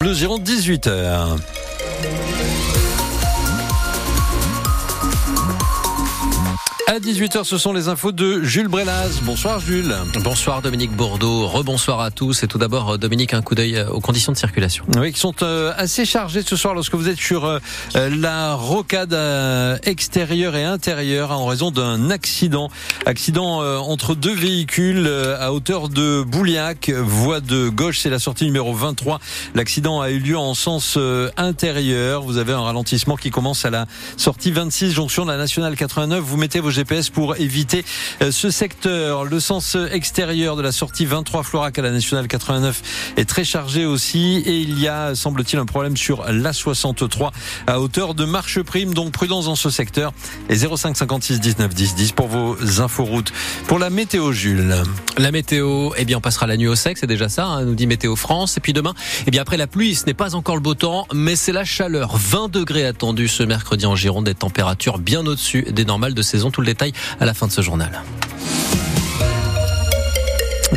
Bleu Gironde 18h. À 18h, ce sont les infos de Jules Brelaz. Bonsoir Jules. Bonsoir Dominique Bordeaux. Rebonsoir à tous. Et tout d'abord, Dominique, un coup d'œil aux conditions de circulation. Oui, qui sont euh, assez chargées ce soir lorsque vous êtes sur euh, la rocade euh, extérieure et intérieure en raison d'un accident. Accident entre deux véhicules à hauteur de Bouliac, voie de gauche, c'est la sortie numéro 23. L'accident a eu lieu en sens intérieur. Vous avez un ralentissement qui commence à la sortie 26, jonction de la nationale 89. Vous mettez vos GPS pour éviter euh, ce secteur. Le sens extérieur de la sortie 23 Florac à la nationale 89 est très chargé aussi et il y a, semble-t-il, un problème sur la 63 à hauteur de Marche Prime. Donc prudence dans ce secteur. Et 05 56 19 10 10 pour vos inforoutes. Pour la météo, Jules. La météo, eh bien, on passera la nuit au sec, c'est déjà ça, hein, nous dit Météo France. Et puis demain, eh bien, après la pluie, ce n'est pas encore le beau temps, mais c'est la chaleur. 20 degrés attendus ce mercredi en Gironde, des températures bien au-dessus des normales de saison. Tout le détail à la fin de ce journal.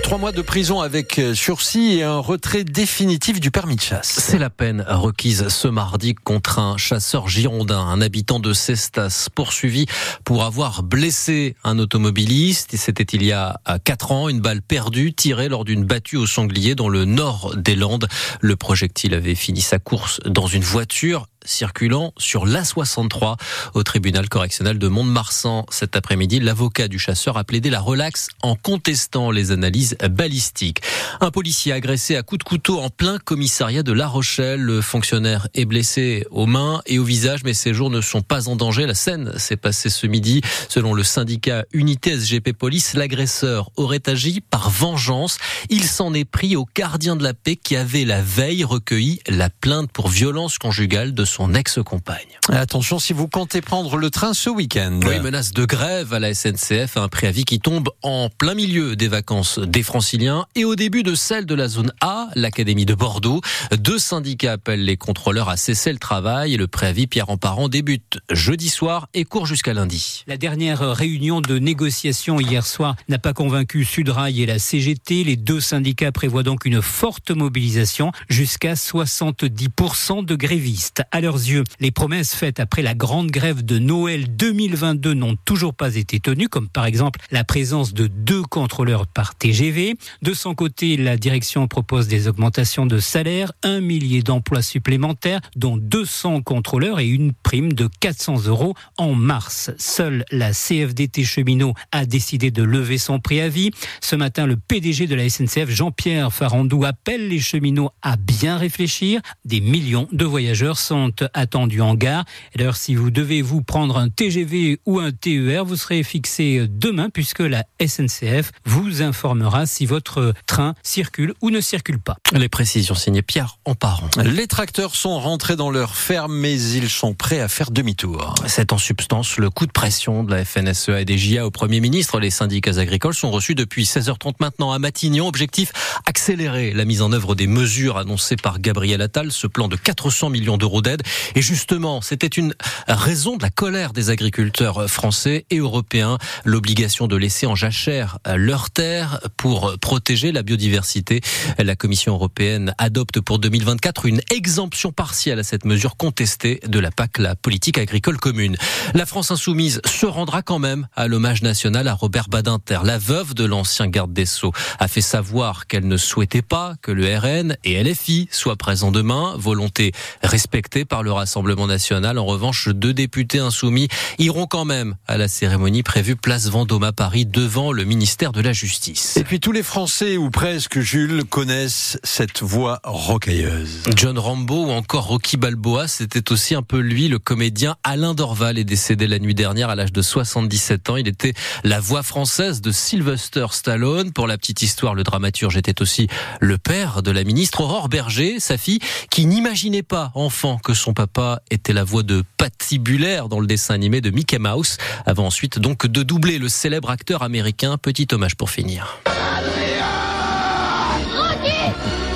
Trois mois de prison avec euh, sursis et un retrait définitif du permis de chasse. C'est la peine requise ce mardi contre un chasseur girondin, un habitant de Cestas, poursuivi pour avoir blessé un automobiliste. C'était il y a quatre ans, une balle perdue tirée lors d'une battue au sanglier dans le nord des Landes. Le projectile avait fini sa course dans une voiture circulant sur l'A63 au tribunal correctionnel de Mont-de-Marsan cet après-midi. L'avocat du chasseur a plaidé la relaxe en contestant les analyses balistiques. Un policier agressé à coups de couteau en plein commissariat de La Rochelle. Le fonctionnaire est blessé aux mains et au visage, mais ses jours ne sont pas en danger. La scène s'est passée ce midi. Selon le syndicat Unité SGP Police, l'agresseur aurait agi par vengeance. Il s'en est pris au gardien de la paix qui avait la veille recueilli la plainte pour violence conjugale de son ex-compagne. Attention si vous comptez prendre le train ce week-end. Oui, menace de grève à la SNCF, un préavis qui tombe en plein milieu des vacances des franciliens et au début de celle de la zone A, l'Académie de Bordeaux. Deux syndicats appellent les contrôleurs à cesser le travail et le préavis Pierre en parent débute jeudi soir et court jusqu'à lundi. La dernière réunion de négociation hier soir n'a pas convaincu Sudrail et la CGT. Les deux syndicats prévoient donc une forte mobilisation jusqu'à 70% de grévistes. À leurs yeux, les promesses faites après la grande grève de Noël 2022 n'ont toujours pas été tenues, comme par exemple la présence de deux contrôleurs par TGV. De son côté, la direction propose des augmentations de salaire, un millier d'emplois supplémentaires, dont 200 contrôleurs et une prime de 400 euros en mars. Seule la CFDT cheminot a décidé de lever son préavis. Ce matin, le PDG de la SNCF, Jean-Pierre Farandou, appelle les cheminots à bien réfléchir. Des millions de voyageurs sont attendus en gare. D'ailleurs, si vous devez vous prendre un TGV ou un TER, vous serez fixé demain puisque la SNCF vous informera si votre train circule ou ne circule pas. Les précisions signées Pierre Emparon. Les tracteurs sont rentrés dans leur ferme, mais ils sont prêts à faire demi-tour. C'est en substance le coup de pression de la FNSEA et des JA au Premier ministre. Les syndicats agricoles sont reçus depuis 16h30 maintenant à Matignon. Objectif, accélérer la mise en œuvre des mesures annoncées par Gabriel Attal, ce plan de 400 millions d'euros d'aide. Et justement, c'était une raison de la colère des agriculteurs français et européens, l'obligation de laisser en jachère leurs terres pour protéger la biodiversité. La Commission européenne adopte pour 2024 une exemption partielle à cette mesure contestée de la PAC, la politique agricole commune. La France insoumise se rendra quand même à l'hommage national à Robert Badinter. La veuve de l'ancien garde des Sceaux a fait savoir qu'elle ne souhaitait pas que le RN et LFI soient présents demain, volonté respectée par le Rassemblement national. En revanche, deux députés insoumis iront quand même à la cérémonie prévue place Vendôme à Paris devant le ministère de la Justice. Et puis tous les Français, ou presque, Jules, connaissent cette voix rocailleuse. John Rambo ou encore Rocky Balboa, c'était aussi un peu lui, le comédien Alain Dorval est décédé la nuit dernière à l'âge de 77 ans. Il était la voix française de Sylvester Stallone. Pour la petite histoire, le dramaturge était aussi le père de la ministre Aurore Berger, sa fille, qui n'imaginait pas, enfant, que son papa était la voix de patibulaire dans le dessin animé de Mickey Mouse, avant ensuite donc de doubler le célèbre acteur américain. Petit hommage pour finir. Adrien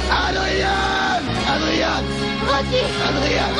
Adrien Adrien